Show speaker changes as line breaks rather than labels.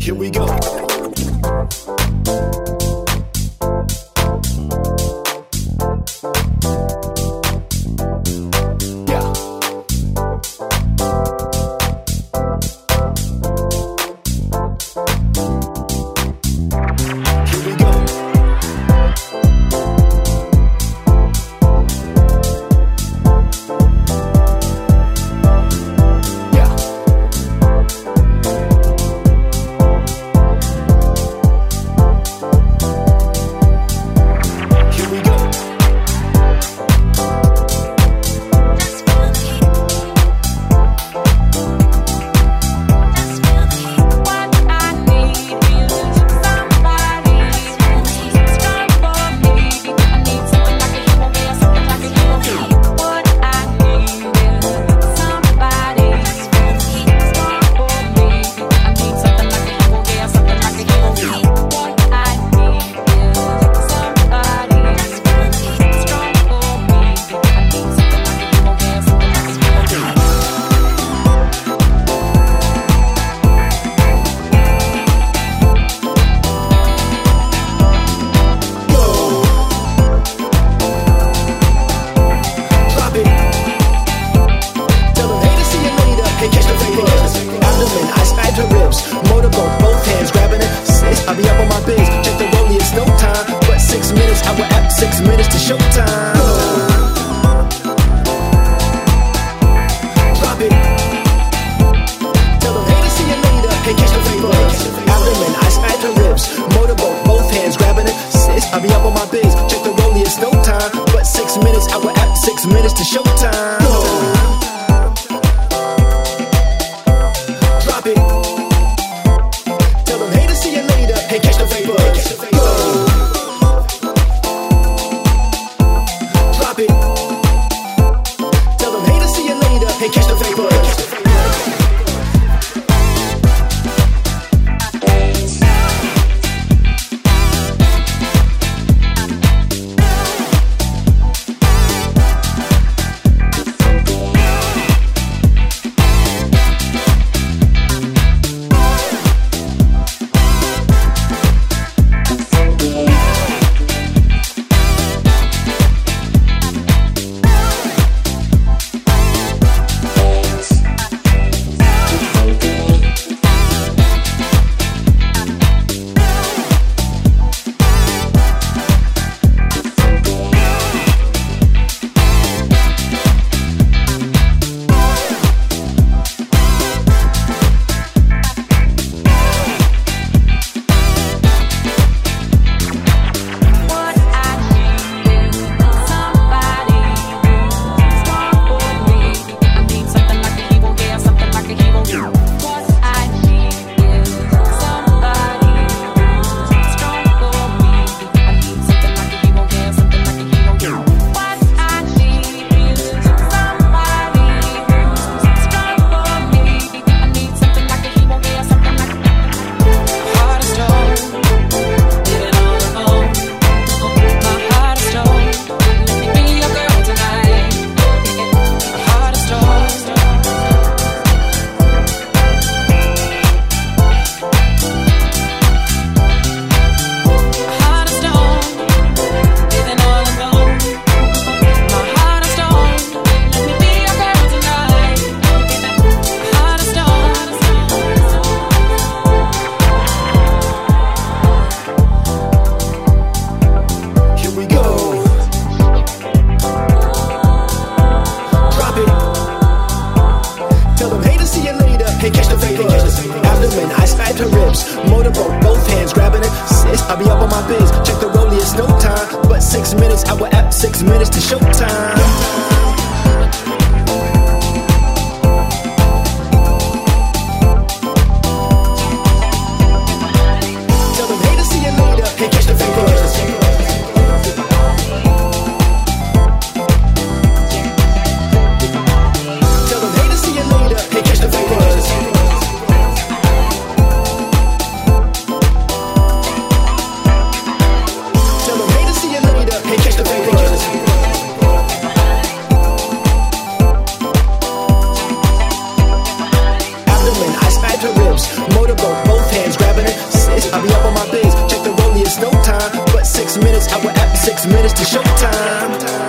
Here we go. time is just the rollie, it's no time. But six minutes, I will app six minutes to showtime. Drop it. Tell them, hey, to see you later. Hey, catch the vapor. Abdomen, I smack the ribs. Motorboat, both hands grabbing it. Sis, I be up on my biz. Check the rollie, it's no time. But six minutes, I will app six minutes to showtime. ropes. Motorboat, both hands grabbing it. Sis, I be up on my biz. Check the rollie, it's no time. But six minutes, I will app six minutes to showtime. minutes, I will app six minutes to showtime.